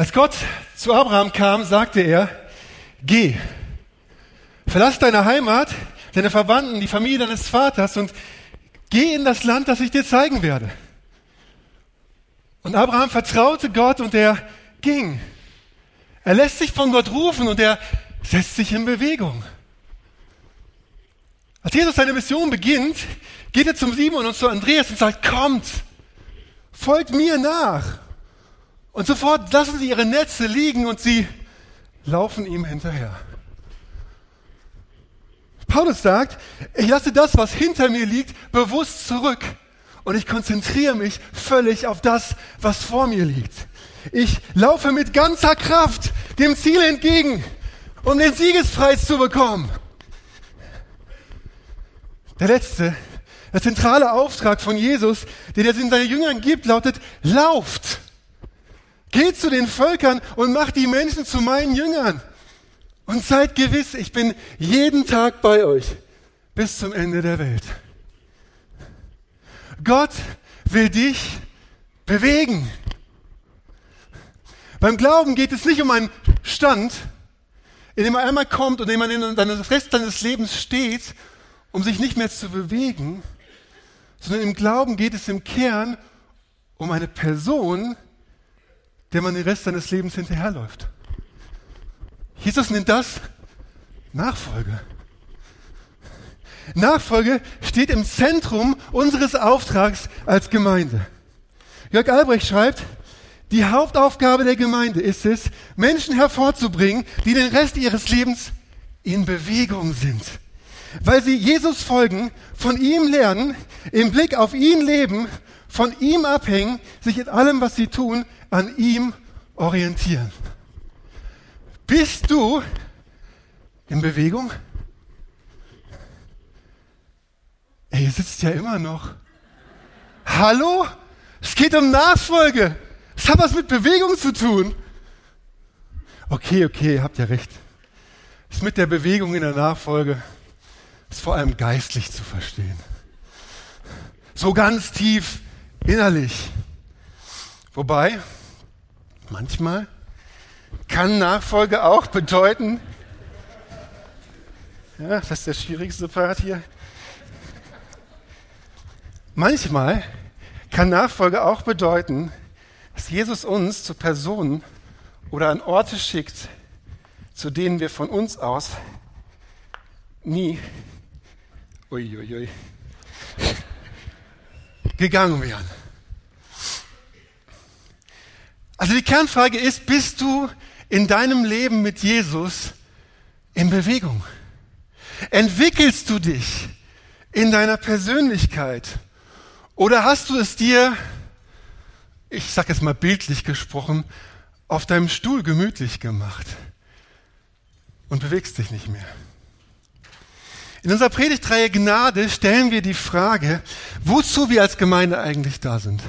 Als Gott zu Abraham kam, sagte er, geh, verlass deine Heimat, deine Verwandten, die Familie deines Vaters und geh in das Land, das ich dir zeigen werde. Und Abraham vertraute Gott und er ging. Er lässt sich von Gott rufen und er setzt sich in Bewegung. Als Jesus seine Mission beginnt, geht er zum Simon und zu Andreas und sagt, kommt, folgt mir nach. Und sofort lassen sie ihre Netze liegen und sie laufen ihm hinterher. Paulus sagt, ich lasse das, was hinter mir liegt, bewusst zurück und ich konzentriere mich völlig auf das, was vor mir liegt. Ich laufe mit ganzer Kraft dem Ziel entgegen, um den Siegespreis zu bekommen. Der letzte, der zentrale Auftrag von Jesus, den er in seine Jüngern gibt, lautet, lauft. Geht zu den Völkern und macht die Menschen zu meinen Jüngern. Und seid gewiss, ich bin jeden Tag bei euch bis zum Ende der Welt. Gott will dich bewegen. Beim Glauben geht es nicht um einen Stand, in dem er einmal kommt und in dem man in den Rest seines Lebens steht, um sich nicht mehr zu bewegen, sondern im Glauben geht es im Kern um eine Person, der man den Rest seines Lebens hinterherläuft. Jesus nennt das Nachfolge. Nachfolge steht im Zentrum unseres Auftrags als Gemeinde. Jörg Albrecht schreibt, die Hauptaufgabe der Gemeinde ist es, Menschen hervorzubringen, die den Rest ihres Lebens in Bewegung sind. Weil sie Jesus folgen, von ihm lernen, im Blick auf ihn leben, von ihm abhängen, sich in allem, was sie tun, an ihm orientieren. Bist du in Bewegung? Ey, ihr sitzt ja immer noch. Hallo? Es geht um Nachfolge. Es hat was mit Bewegung zu tun. Okay, okay, ihr habt ja recht. Es ist mit der Bewegung in der Nachfolge ist vor allem geistlich zu verstehen. So ganz tief innerlich. Wobei, Manchmal kann Nachfolge auch bedeuten, ja, das ist der schwierigste Part hier. Manchmal kann Nachfolge auch bedeuten, dass Jesus uns zu Personen oder an Orte schickt, zu denen wir von uns aus nie uiuiui, gegangen wären. Also die Kernfrage ist, bist du in deinem Leben mit Jesus in Bewegung? Entwickelst du dich in deiner Persönlichkeit? Oder hast du es dir, ich sage jetzt mal bildlich gesprochen, auf deinem Stuhl gemütlich gemacht und bewegst dich nicht mehr? In unserer Predigtreihe Gnade stellen wir die Frage, wozu wir als Gemeinde eigentlich da sind.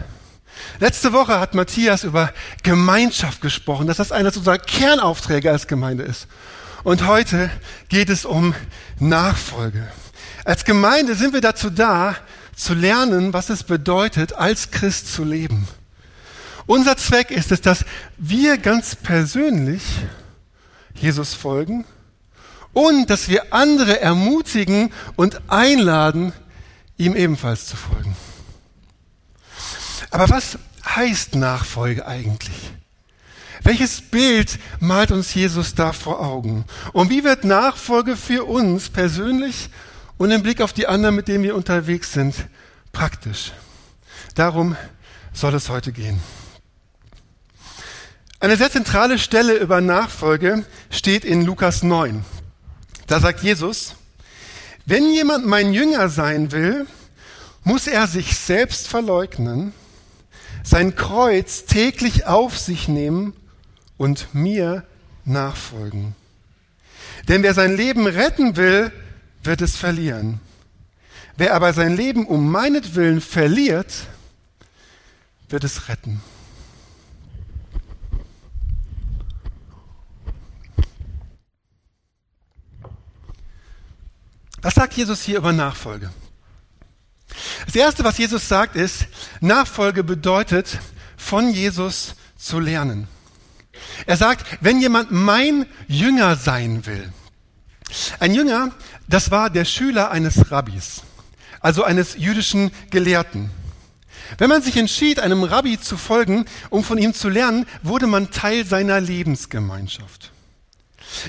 Letzte Woche hat Matthias über Gemeinschaft gesprochen, dass das einer unserer Kernaufträge als Gemeinde ist. Und heute geht es um Nachfolge. Als Gemeinde sind wir dazu da, zu lernen, was es bedeutet, als Christ zu leben. Unser Zweck ist es, dass wir ganz persönlich Jesus folgen und dass wir andere ermutigen und einladen, ihm ebenfalls zu folgen. Aber was heißt Nachfolge eigentlich? Welches Bild malt uns Jesus da vor Augen? Und wie wird Nachfolge für uns persönlich und im Blick auf die anderen, mit denen wir unterwegs sind, praktisch? Darum soll es heute gehen. Eine sehr zentrale Stelle über Nachfolge steht in Lukas 9. Da sagt Jesus, wenn jemand mein Jünger sein will, muss er sich selbst verleugnen sein Kreuz täglich auf sich nehmen und mir nachfolgen. Denn wer sein Leben retten will, wird es verlieren. Wer aber sein Leben um meinetwillen verliert, wird es retten. Was sagt Jesus hier über Nachfolge? Das Erste, was Jesus sagt, ist, Nachfolge bedeutet, von Jesus zu lernen. Er sagt, wenn jemand mein Jünger sein will. Ein Jünger, das war der Schüler eines Rabbis, also eines jüdischen Gelehrten. Wenn man sich entschied, einem Rabbi zu folgen, um von ihm zu lernen, wurde man Teil seiner Lebensgemeinschaft.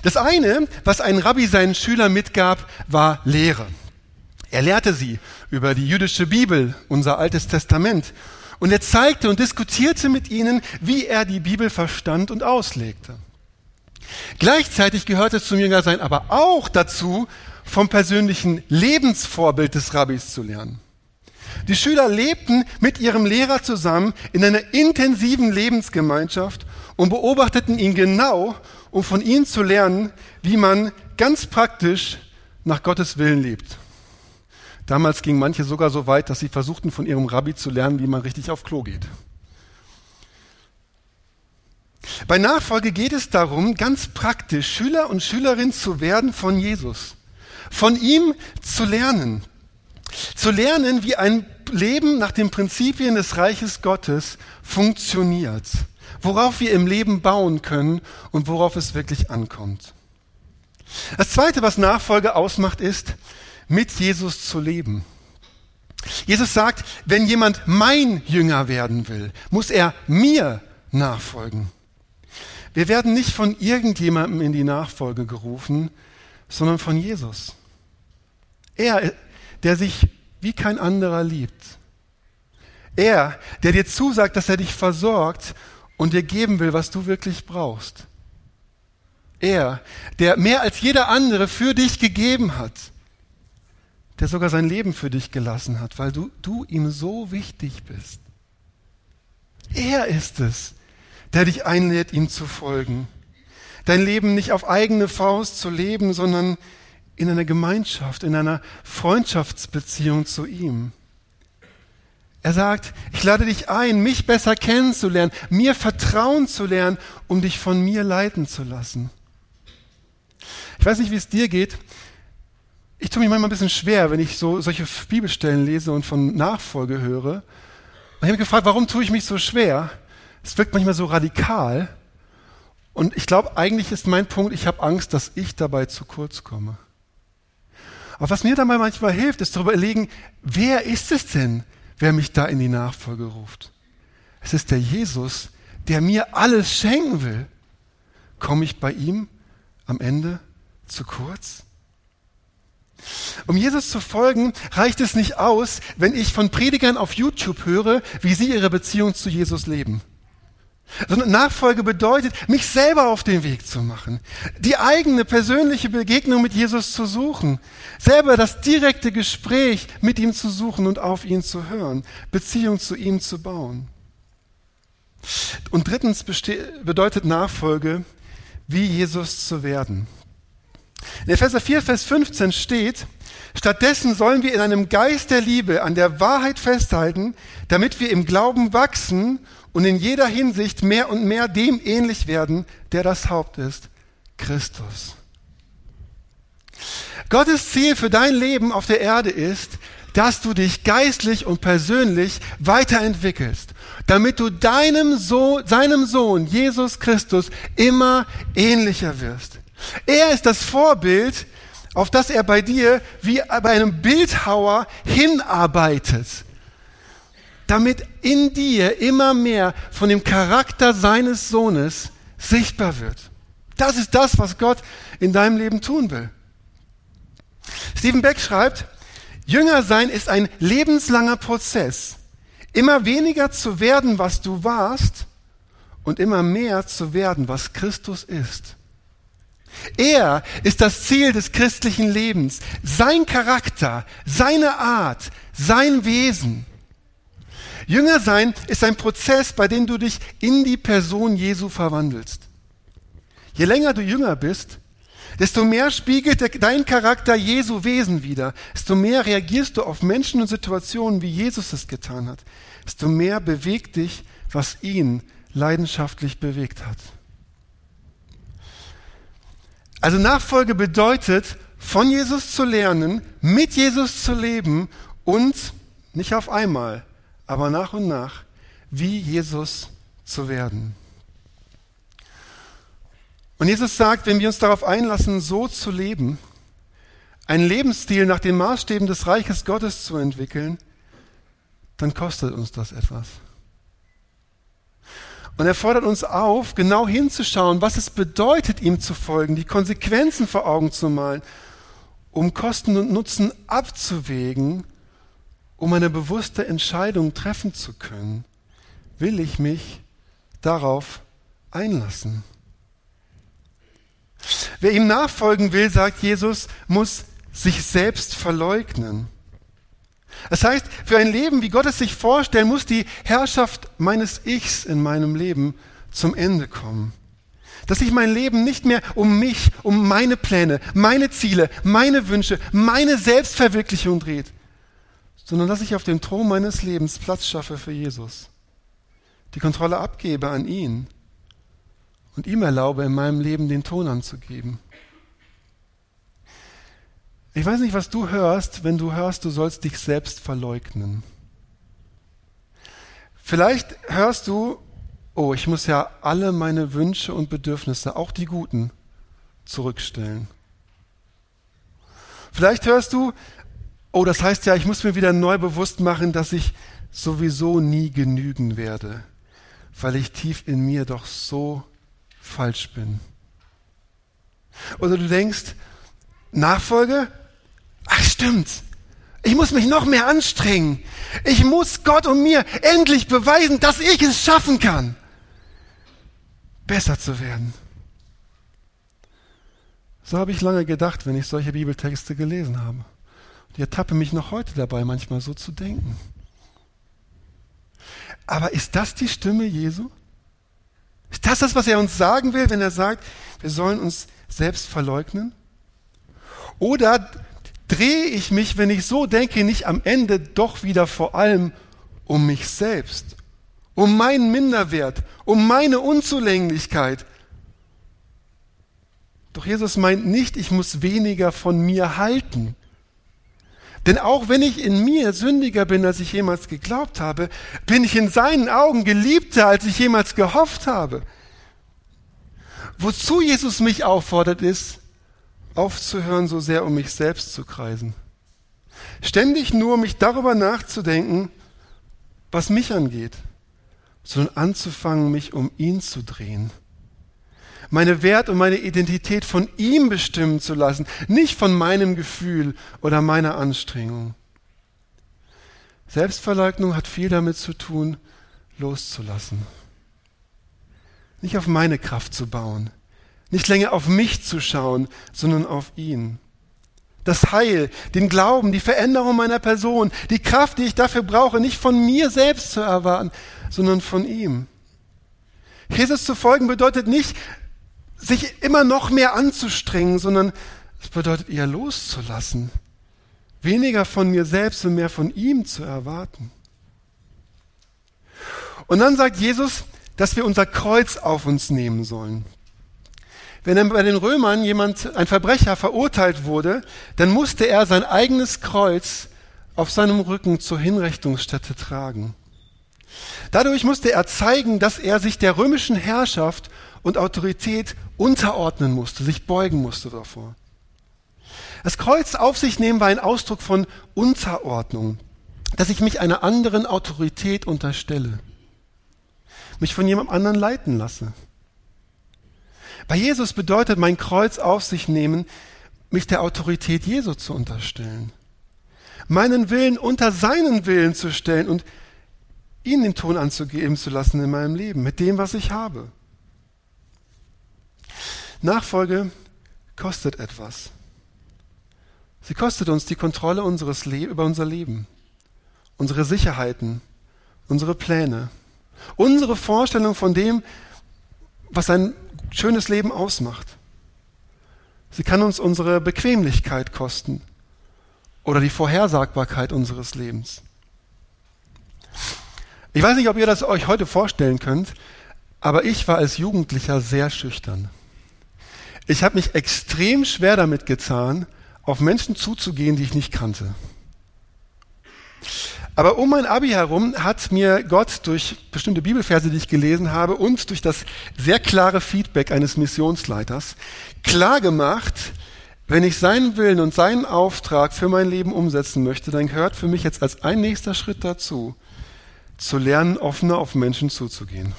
Das eine, was ein Rabbi seinen Schülern mitgab, war Lehre. Er lehrte sie über die jüdische Bibel, unser Altes Testament. Und er zeigte und diskutierte mit ihnen, wie er die Bibel verstand und auslegte. Gleichzeitig gehörte zum Jüngersein aber auch dazu, vom persönlichen Lebensvorbild des Rabbis zu lernen. Die Schüler lebten mit ihrem Lehrer zusammen in einer intensiven Lebensgemeinschaft und beobachteten ihn genau, um von ihm zu lernen, wie man ganz praktisch nach Gottes Willen lebt. Damals gingen manche sogar so weit, dass sie versuchten, von ihrem Rabbi zu lernen, wie man richtig auf Klo geht. Bei Nachfolge geht es darum, ganz praktisch Schüler und Schülerin zu werden von Jesus, von ihm zu lernen, zu lernen, wie ein Leben nach den Prinzipien des Reiches Gottes funktioniert, worauf wir im Leben bauen können und worauf es wirklich ankommt. Das Zweite, was Nachfolge ausmacht, ist, mit Jesus zu leben. Jesus sagt, wenn jemand mein Jünger werden will, muss er mir nachfolgen. Wir werden nicht von irgendjemandem in die Nachfolge gerufen, sondern von Jesus. Er, der sich wie kein anderer liebt. Er, der dir zusagt, dass er dich versorgt und dir geben will, was du wirklich brauchst. Er, der mehr als jeder andere für dich gegeben hat der sogar sein Leben für dich gelassen hat, weil du, du ihm so wichtig bist. Er ist es, der dich einlädt, ihm zu folgen. Dein Leben nicht auf eigene Faust zu leben, sondern in einer Gemeinschaft, in einer Freundschaftsbeziehung zu ihm. Er sagt, ich lade dich ein, mich besser kennenzulernen, mir Vertrauen zu lernen, um dich von mir leiten zu lassen. Ich weiß nicht, wie es dir geht ich tue mich manchmal ein bisschen schwer, wenn ich so solche Bibelstellen lese und von Nachfolge höre. Und ich habe mich gefragt, warum tue ich mich so schwer? Es wirkt manchmal so radikal. Und ich glaube, eigentlich ist mein Punkt, ich habe Angst, dass ich dabei zu kurz komme. Aber was mir dabei manchmal hilft, ist darüber überlegen, wer ist es denn, wer mich da in die Nachfolge ruft? Es ist der Jesus, der mir alles schenken will. Komme ich bei ihm am Ende zu kurz? Um Jesus zu folgen, reicht es nicht aus, wenn ich von Predigern auf YouTube höre, wie sie ihre Beziehung zu Jesus leben. Sondern Nachfolge bedeutet, mich selber auf den Weg zu machen, die eigene persönliche Begegnung mit Jesus zu suchen, selber das direkte Gespräch mit ihm zu suchen und auf ihn zu hören, Beziehung zu ihm zu bauen. Und drittens bedeutet Nachfolge, wie Jesus zu werden. In Epheser 4, Vers 15 steht, stattdessen sollen wir in einem Geist der Liebe an der Wahrheit festhalten, damit wir im Glauben wachsen und in jeder Hinsicht mehr und mehr dem ähnlich werden, der das Haupt ist, Christus. Gottes Ziel für dein Leben auf der Erde ist, dass du dich geistlich und persönlich weiterentwickelst, damit du deinem Sohn, seinem Sohn Jesus Christus immer ähnlicher wirst. Er ist das Vorbild, auf das er bei dir wie bei einem Bildhauer hinarbeitet, damit in dir immer mehr von dem Charakter seines Sohnes sichtbar wird. Das ist das, was Gott in deinem Leben tun will. Stephen Beck schreibt, Jünger sein ist ein lebenslanger Prozess, immer weniger zu werden, was du warst, und immer mehr zu werden, was Christus ist. Er ist das Ziel des christlichen Lebens, sein Charakter, seine Art, sein Wesen. Jünger sein ist ein Prozess, bei dem du dich in die Person Jesu verwandelst. je länger du jünger bist, desto mehr spiegelt dein Charakter Jesu Wesen wider. Desto mehr reagierst du auf Menschen und Situationen, wie Jesus es getan hat. Desto mehr bewegt dich, was ihn leidenschaftlich bewegt hat. Also Nachfolge bedeutet, von Jesus zu lernen, mit Jesus zu leben und nicht auf einmal, aber nach und nach, wie Jesus zu werden. Und Jesus sagt, wenn wir uns darauf einlassen, so zu leben, einen Lebensstil nach den Maßstäben des Reiches Gottes zu entwickeln, dann kostet uns das etwas. Und er fordert uns auf, genau hinzuschauen, was es bedeutet, ihm zu folgen, die Konsequenzen vor Augen zu malen, um Kosten und Nutzen abzuwägen, um eine bewusste Entscheidung treffen zu können. Will ich mich darauf einlassen? Wer ihm nachfolgen will, sagt Jesus, muss sich selbst verleugnen. Das heißt, für ein Leben, wie Gott es sich vorstellt, muss die Herrschaft meines Ichs in meinem Leben zum Ende kommen. Dass sich mein Leben nicht mehr um mich, um meine Pläne, meine Ziele, meine Wünsche, meine Selbstverwirklichung dreht, sondern dass ich auf dem Thron meines Lebens Platz schaffe für Jesus, die Kontrolle abgebe an ihn und ihm erlaube, in meinem Leben den Ton anzugeben. Ich weiß nicht, was du hörst, wenn du hörst, du sollst dich selbst verleugnen. Vielleicht hörst du, oh, ich muss ja alle meine Wünsche und Bedürfnisse, auch die guten, zurückstellen. Vielleicht hörst du, oh, das heißt ja, ich muss mir wieder neu bewusst machen, dass ich sowieso nie genügen werde, weil ich tief in mir doch so falsch bin. Oder du denkst, Nachfolge, Ach stimmt. Ich muss mich noch mehr anstrengen. Ich muss Gott und mir endlich beweisen, dass ich es schaffen kann, besser zu werden. So habe ich lange gedacht, wenn ich solche Bibeltexte gelesen habe. Ich ertappe mich noch heute dabei, manchmal so zu denken. Aber ist das die Stimme Jesu? Ist das das, was er uns sagen will, wenn er sagt, wir sollen uns selbst verleugnen? Oder drehe ich mich, wenn ich so denke, nicht am Ende doch wieder vor allem um mich selbst, um meinen Minderwert, um meine Unzulänglichkeit. Doch Jesus meint nicht, ich muss weniger von mir halten. Denn auch wenn ich in mir sündiger bin, als ich jemals geglaubt habe, bin ich in seinen Augen geliebter, als ich jemals gehofft habe. Wozu Jesus mich auffordert, ist, aufzuhören, so sehr um mich selbst zu kreisen. Ständig nur mich darüber nachzudenken, was mich angeht, sondern anzufangen, mich um ihn zu drehen. Meine Wert und meine Identität von ihm bestimmen zu lassen, nicht von meinem Gefühl oder meiner Anstrengung. Selbstverleugnung hat viel damit zu tun, loszulassen. Nicht auf meine Kraft zu bauen, nicht länger auf mich zu schauen, sondern auf ihn. Das Heil, den Glauben, die Veränderung meiner Person, die Kraft, die ich dafür brauche, nicht von mir selbst zu erwarten, sondern von ihm. Jesus zu folgen bedeutet nicht, sich immer noch mehr anzustrengen, sondern es bedeutet eher loszulassen. Weniger von mir selbst und mehr von ihm zu erwarten. Und dann sagt Jesus, dass wir unser Kreuz auf uns nehmen sollen. Wenn dann bei den Römern jemand, ein Verbrecher verurteilt wurde, dann musste er sein eigenes Kreuz auf seinem Rücken zur Hinrichtungsstätte tragen. Dadurch musste er zeigen, dass er sich der römischen Herrschaft und Autorität unterordnen musste, sich beugen musste davor. Das Kreuz auf sich nehmen war ein Ausdruck von Unterordnung, dass ich mich einer anderen Autorität unterstelle, mich von jemand anderen leiten lasse. Bei Jesus bedeutet mein Kreuz auf sich nehmen, mich der Autorität Jesu zu unterstellen. Meinen Willen unter seinen Willen zu stellen und ihn den Ton anzugeben zu lassen in meinem Leben, mit dem, was ich habe. Nachfolge kostet etwas. Sie kostet uns die Kontrolle unseres Le über unser Leben, unsere Sicherheiten, unsere Pläne, unsere Vorstellung von dem, was ein schönes Leben ausmacht. Sie kann uns unsere Bequemlichkeit kosten oder die Vorhersagbarkeit unseres Lebens. Ich weiß nicht, ob ihr das euch heute vorstellen könnt, aber ich war als Jugendlicher sehr schüchtern. Ich habe mich extrem schwer damit getan, auf Menschen zuzugehen, die ich nicht kannte. Aber um mein Abi herum hat mir Gott durch bestimmte Bibelverse, die ich gelesen habe, und durch das sehr klare Feedback eines Missionsleiters klar gemacht, wenn ich seinen Willen und seinen Auftrag für mein Leben umsetzen möchte, dann gehört für mich jetzt als ein nächster Schritt dazu, zu lernen, offener auf Menschen zuzugehen.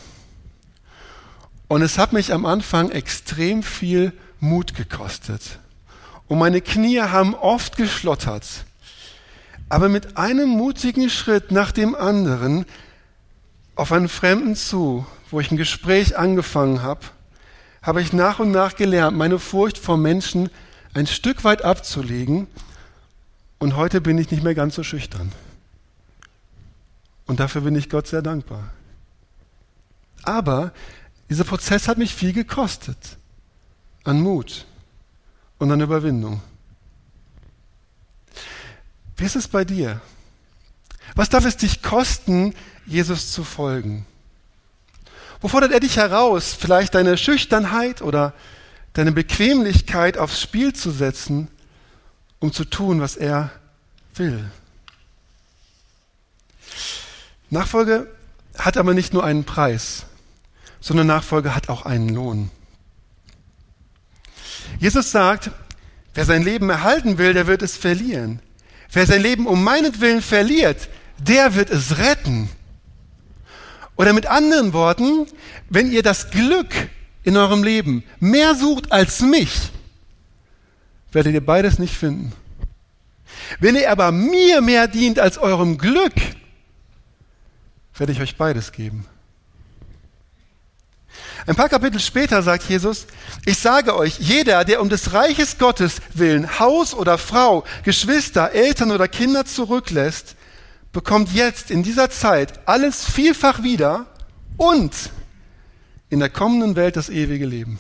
Und es hat mich am Anfang extrem viel Mut gekostet. Und meine Knie haben oft geschlottert. Aber mit einem mutigen Schritt nach dem anderen auf einen Fremden zu, wo ich ein Gespräch angefangen habe, habe ich nach und nach gelernt, meine Furcht vor Menschen ein Stück weit abzulegen. Und heute bin ich nicht mehr ganz so schüchtern. Und dafür bin ich Gott sehr dankbar. Aber dieser Prozess hat mich viel gekostet an Mut und an Überwindung. Wie ist es bei dir? Was darf es dich kosten, Jesus zu folgen? Wo fordert er dich heraus, vielleicht deine Schüchternheit oder deine Bequemlichkeit aufs Spiel zu setzen, um zu tun, was er will? Nachfolge hat aber nicht nur einen Preis, sondern Nachfolge hat auch einen Lohn. Jesus sagt, wer sein Leben erhalten will, der wird es verlieren. Wer sein Leben um meinetwillen verliert, der wird es retten. Oder mit anderen Worten, wenn ihr das Glück in eurem Leben mehr sucht als mich, werdet ihr beides nicht finden. Wenn ihr aber mir mehr dient als eurem Glück, werde ich euch beides geben. Ein paar Kapitel später sagt Jesus, ich sage euch, jeder, der um des Reiches Gottes willen Haus oder Frau, Geschwister, Eltern oder Kinder zurücklässt, bekommt jetzt in dieser Zeit alles vielfach wieder und in der kommenden Welt das ewige Leben.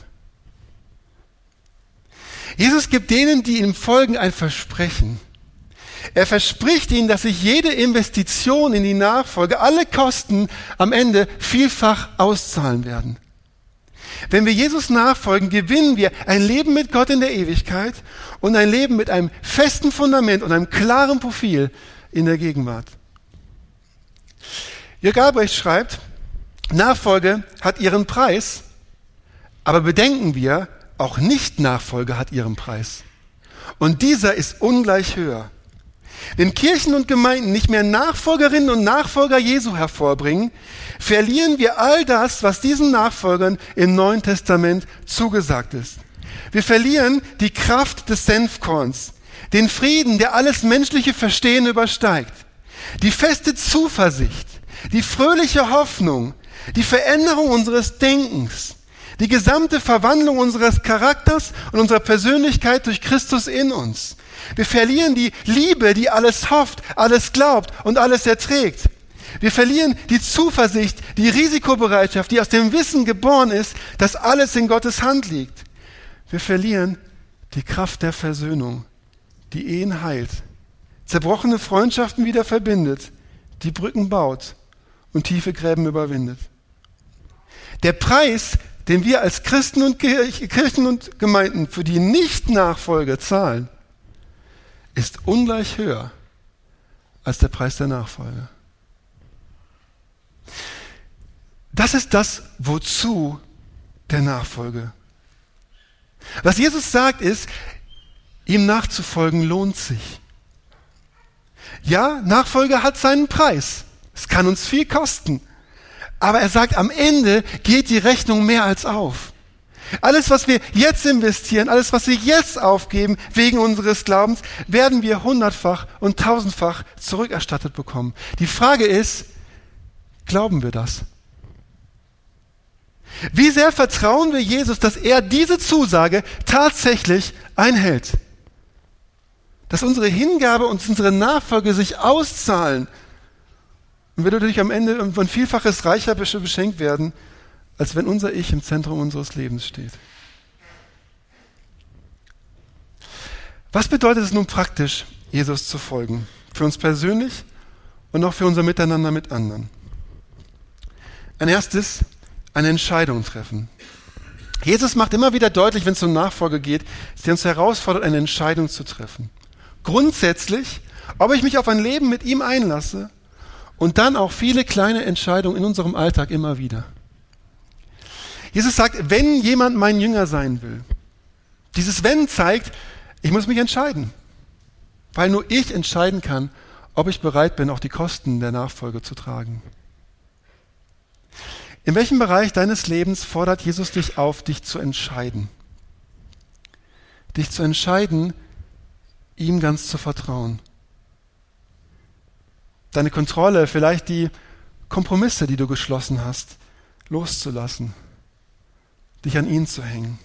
Jesus gibt denen, die ihm folgen, ein Versprechen. Er verspricht ihnen, dass sich jede Investition in die Nachfolge, alle Kosten am Ende vielfach auszahlen werden. Wenn wir Jesus nachfolgen, gewinnen wir ein Leben mit Gott in der Ewigkeit und ein Leben mit einem festen Fundament und einem klaren Profil in der Gegenwart. Jörg Albrecht schreibt, Nachfolge hat ihren Preis, aber bedenken wir, auch Nicht-Nachfolge hat ihren Preis. Und dieser ist ungleich höher. Wenn Kirchen und Gemeinden nicht mehr Nachfolgerinnen und Nachfolger Jesu hervorbringen, verlieren wir all das, was diesen Nachfolgern im Neuen Testament zugesagt ist. Wir verlieren die Kraft des Senfkorns, den Frieden, der alles menschliche Verstehen übersteigt, die feste Zuversicht, die fröhliche Hoffnung, die Veränderung unseres Denkens, die gesamte Verwandlung unseres Charakters und unserer Persönlichkeit durch Christus in uns. Wir verlieren die Liebe, die alles hofft, alles glaubt und alles erträgt. Wir verlieren die Zuversicht, die Risikobereitschaft, die aus dem Wissen geboren ist, dass alles in Gottes Hand liegt. Wir verlieren die Kraft der Versöhnung, die Ehen heilt, zerbrochene Freundschaften wieder verbindet, die Brücken baut und tiefe Gräben überwindet. Der Preis, den wir als Christen und Kirchen und Gemeinden für die Nicht-Nachfolge zahlen, ist ungleich höher als der Preis der Nachfolge. Das ist das, wozu der Nachfolge. Was Jesus sagt ist, ihm nachzufolgen lohnt sich. Ja, Nachfolge hat seinen Preis. Es kann uns viel kosten. Aber er sagt, am Ende geht die Rechnung mehr als auf. Alles, was wir jetzt investieren, alles, was wir jetzt aufgeben wegen unseres Glaubens, werden wir hundertfach und tausendfach zurückerstattet bekommen. Die Frage ist, glauben wir das? Wie sehr vertrauen wir Jesus, dass er diese Zusage tatsächlich einhält? Dass unsere Hingabe und unsere Nachfolge sich auszahlen und wir dadurch am Ende von Vielfaches reicher beschenkt werden, als wenn unser Ich im Zentrum unseres Lebens steht. Was bedeutet es nun praktisch, Jesus zu folgen? Für uns persönlich und auch für unser Miteinander mit anderen. Ein erstes, eine Entscheidung treffen. Jesus macht immer wieder deutlich, wenn es um Nachfolge geht, dass er uns herausfordert, eine Entscheidung zu treffen. Grundsätzlich, ob ich mich auf ein Leben mit ihm einlasse und dann auch viele kleine Entscheidungen in unserem Alltag immer wieder. Jesus sagt, wenn jemand mein Jünger sein will, dieses Wenn zeigt, ich muss mich entscheiden, weil nur ich entscheiden kann, ob ich bereit bin, auch die Kosten der Nachfolge zu tragen. In welchem Bereich deines Lebens fordert Jesus dich auf, dich zu entscheiden? Dich zu entscheiden, ihm ganz zu vertrauen. Deine Kontrolle, vielleicht die Kompromisse, die du geschlossen hast, loszulassen, dich an ihn zu hängen.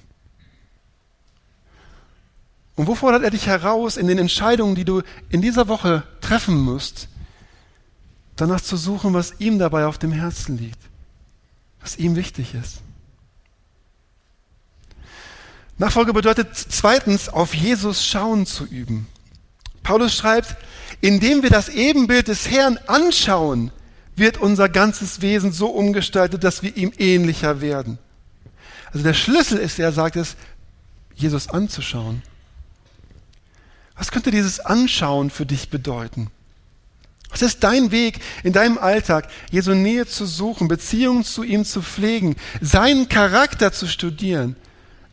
Und wo fordert er dich heraus in den Entscheidungen, die du in dieser Woche treffen musst, danach zu suchen, was ihm dabei auf dem Herzen liegt? was ihm wichtig ist. Nachfolge bedeutet zweitens, auf Jesus schauen zu üben. Paulus schreibt, indem wir das Ebenbild des Herrn anschauen, wird unser ganzes Wesen so umgestaltet, dass wir ihm ähnlicher werden. Also der Schlüssel ist, er sagt es, Jesus anzuschauen. Was könnte dieses Anschauen für dich bedeuten? Was ist dein Weg in deinem Alltag, Jesu Nähe zu suchen, Beziehungen zu ihm zu pflegen, seinen Charakter zu studieren,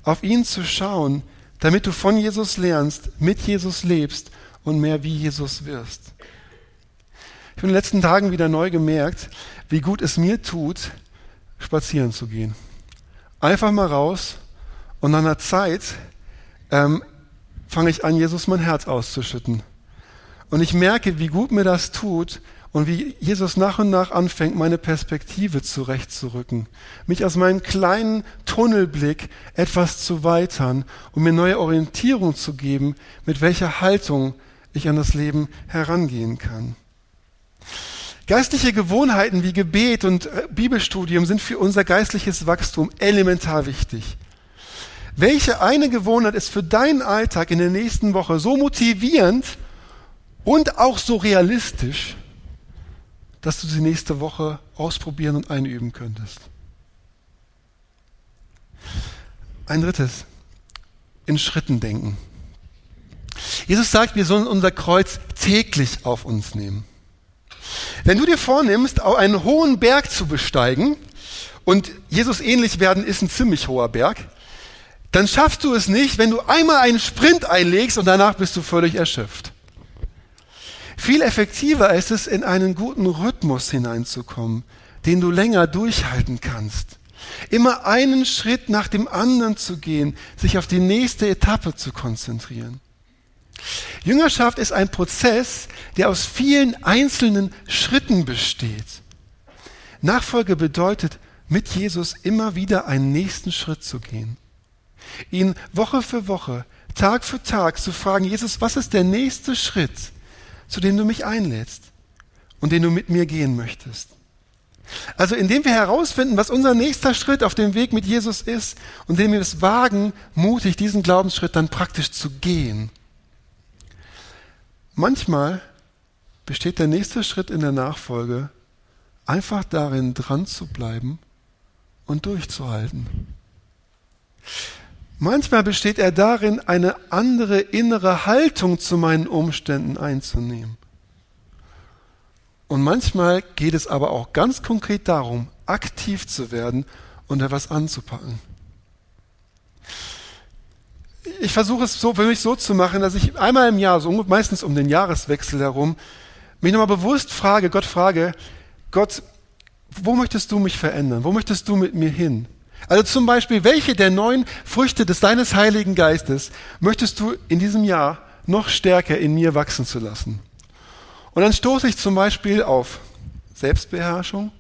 auf ihn zu schauen, damit du von Jesus lernst, mit Jesus lebst und mehr wie Jesus wirst? Ich habe in den letzten Tagen wieder neu gemerkt, wie gut es mir tut, spazieren zu gehen. Einfach mal raus und nach einer Zeit ähm, fange ich an, Jesus mein Herz auszuschütten. Und ich merke, wie gut mir das tut und wie Jesus nach und nach anfängt, meine Perspektive zurechtzurücken, mich aus meinem kleinen Tunnelblick etwas zu weitern und mir neue Orientierung zu geben, mit welcher Haltung ich an das Leben herangehen kann. Geistliche Gewohnheiten wie Gebet und äh, Bibelstudium sind für unser geistliches Wachstum elementar wichtig. Welche eine Gewohnheit ist für deinen Alltag in der nächsten Woche so motivierend, und auch so realistisch, dass du sie nächste Woche ausprobieren und einüben könntest. Ein drittes, in Schritten denken. Jesus sagt, wir sollen unser Kreuz täglich auf uns nehmen. Wenn du dir vornimmst, einen hohen Berg zu besteigen, und Jesus ähnlich werden ist ein ziemlich hoher Berg, dann schaffst du es nicht, wenn du einmal einen Sprint einlegst und danach bist du völlig erschöpft. Viel effektiver ist es, in einen guten Rhythmus hineinzukommen, den du länger durchhalten kannst. Immer einen Schritt nach dem anderen zu gehen, sich auf die nächste Etappe zu konzentrieren. Jüngerschaft ist ein Prozess, der aus vielen einzelnen Schritten besteht. Nachfolge bedeutet, mit Jesus immer wieder einen nächsten Schritt zu gehen. Ihn Woche für Woche, Tag für Tag zu fragen, Jesus, was ist der nächste Schritt? zu dem du mich einlädst und den du mit mir gehen möchtest. Also indem wir herausfinden, was unser nächster Schritt auf dem Weg mit Jesus ist und indem wir es wagen, mutig diesen Glaubensschritt dann praktisch zu gehen. Manchmal besteht der nächste Schritt in der Nachfolge einfach darin, dran zu bleiben und durchzuhalten. Manchmal besteht er darin, eine andere innere Haltung zu meinen Umständen einzunehmen. Und manchmal geht es aber auch ganz konkret darum, aktiv zu werden und etwas anzupacken. Ich versuche es so für mich so zu machen, dass ich einmal im Jahr, so meistens um den Jahreswechsel herum, mich nochmal bewusst frage, Gott frage, Gott, wo möchtest du mich verändern? Wo möchtest du mit mir hin? Also zum Beispiel, welche der neun Früchte des deines Heiligen Geistes möchtest du in diesem Jahr noch stärker in mir wachsen zu lassen? Und dann stoße ich zum Beispiel auf Selbstbeherrschung.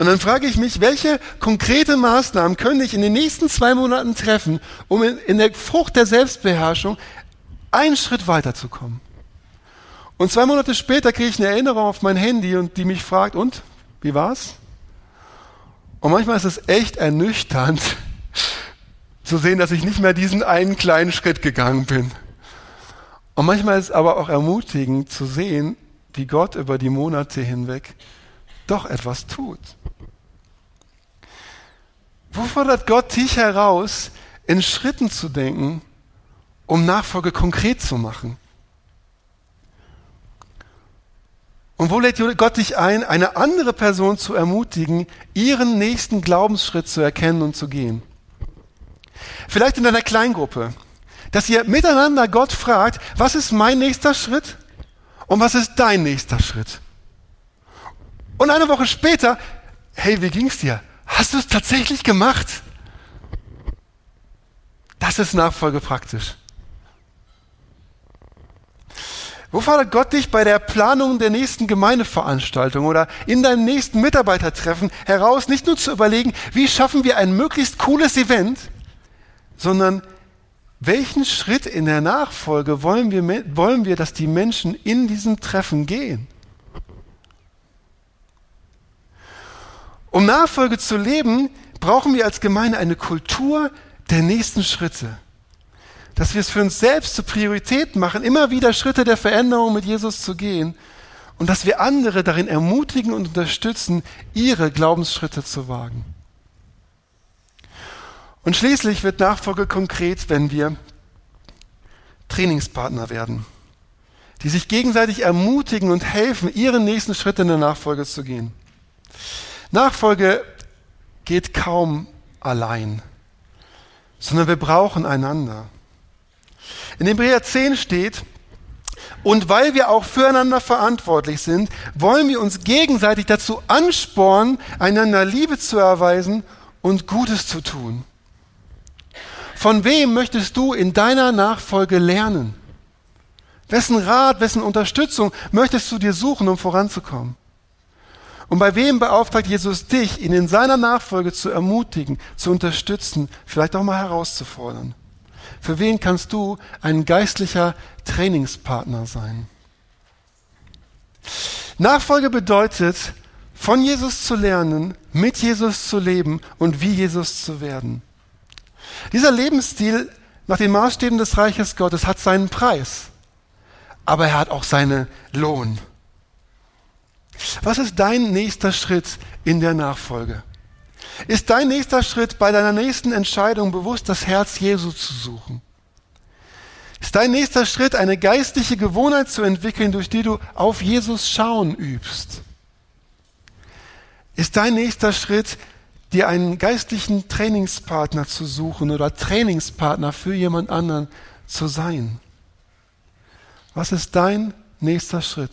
Und dann frage ich mich, welche konkrete Maßnahmen könnte ich in den nächsten zwei Monaten treffen, um in, in der Frucht der Selbstbeherrschung einen Schritt weiterzukommen? Und zwei Monate später kriege ich eine Erinnerung auf mein Handy und die mich fragt, und, wie war's? Und manchmal ist es echt ernüchternd zu sehen, dass ich nicht mehr diesen einen kleinen Schritt gegangen bin. Und manchmal ist es aber auch ermutigend zu sehen, wie Gott über die Monate hinweg doch etwas tut. Wo fordert Gott dich heraus, in Schritten zu denken, um Nachfolge konkret zu machen? Und wo lädt Gott dich ein, eine andere Person zu ermutigen, ihren nächsten Glaubensschritt zu erkennen und zu gehen? Vielleicht in einer Kleingruppe, dass ihr miteinander Gott fragt, was ist mein nächster Schritt und was ist dein nächster Schritt? Und eine Woche später, hey, wie ging's dir? Hast du es tatsächlich gemacht? Das ist Nachfolge praktisch. Wo fordert Gott dich bei der Planung der nächsten Gemeindeveranstaltung oder in deinem nächsten Mitarbeitertreffen heraus, nicht nur zu überlegen, wie schaffen wir ein möglichst cooles Event, sondern welchen Schritt in der Nachfolge wollen wir, wollen wir, dass die Menschen in diesem Treffen gehen? Um Nachfolge zu leben, brauchen wir als Gemeinde eine Kultur der nächsten Schritte. Dass wir es für uns selbst zur Priorität machen, immer wieder Schritte der Veränderung mit Jesus zu gehen und dass wir andere darin ermutigen und unterstützen, ihre Glaubensschritte zu wagen. Und schließlich wird Nachfolge konkret, wenn wir Trainingspartner werden, die sich gegenseitig ermutigen und helfen, ihren nächsten Schritt in der Nachfolge zu gehen. Nachfolge geht kaum allein, sondern wir brauchen einander. In Hebräer 10 steht, und weil wir auch füreinander verantwortlich sind, wollen wir uns gegenseitig dazu anspornen, einander Liebe zu erweisen und Gutes zu tun. Von wem möchtest du in deiner Nachfolge lernen? Wessen Rat, wessen Unterstützung möchtest du dir suchen, um voranzukommen? Und bei wem beauftragt Jesus dich, ihn in seiner Nachfolge zu ermutigen, zu unterstützen, vielleicht auch mal herauszufordern? Für wen kannst du ein geistlicher Trainingspartner sein? Nachfolge bedeutet, von Jesus zu lernen, mit Jesus zu leben und wie Jesus zu werden. Dieser Lebensstil nach den Maßstäben des Reiches Gottes hat seinen Preis, aber er hat auch seinen Lohn. Was ist dein nächster Schritt in der Nachfolge? Ist dein nächster Schritt bei deiner nächsten Entscheidung bewusst das Herz Jesu zu suchen? Ist dein nächster Schritt eine geistliche Gewohnheit zu entwickeln, durch die du auf Jesus schauen übst? Ist dein nächster Schritt, dir einen geistlichen Trainingspartner zu suchen oder Trainingspartner für jemand anderen zu sein? Was ist dein nächster Schritt?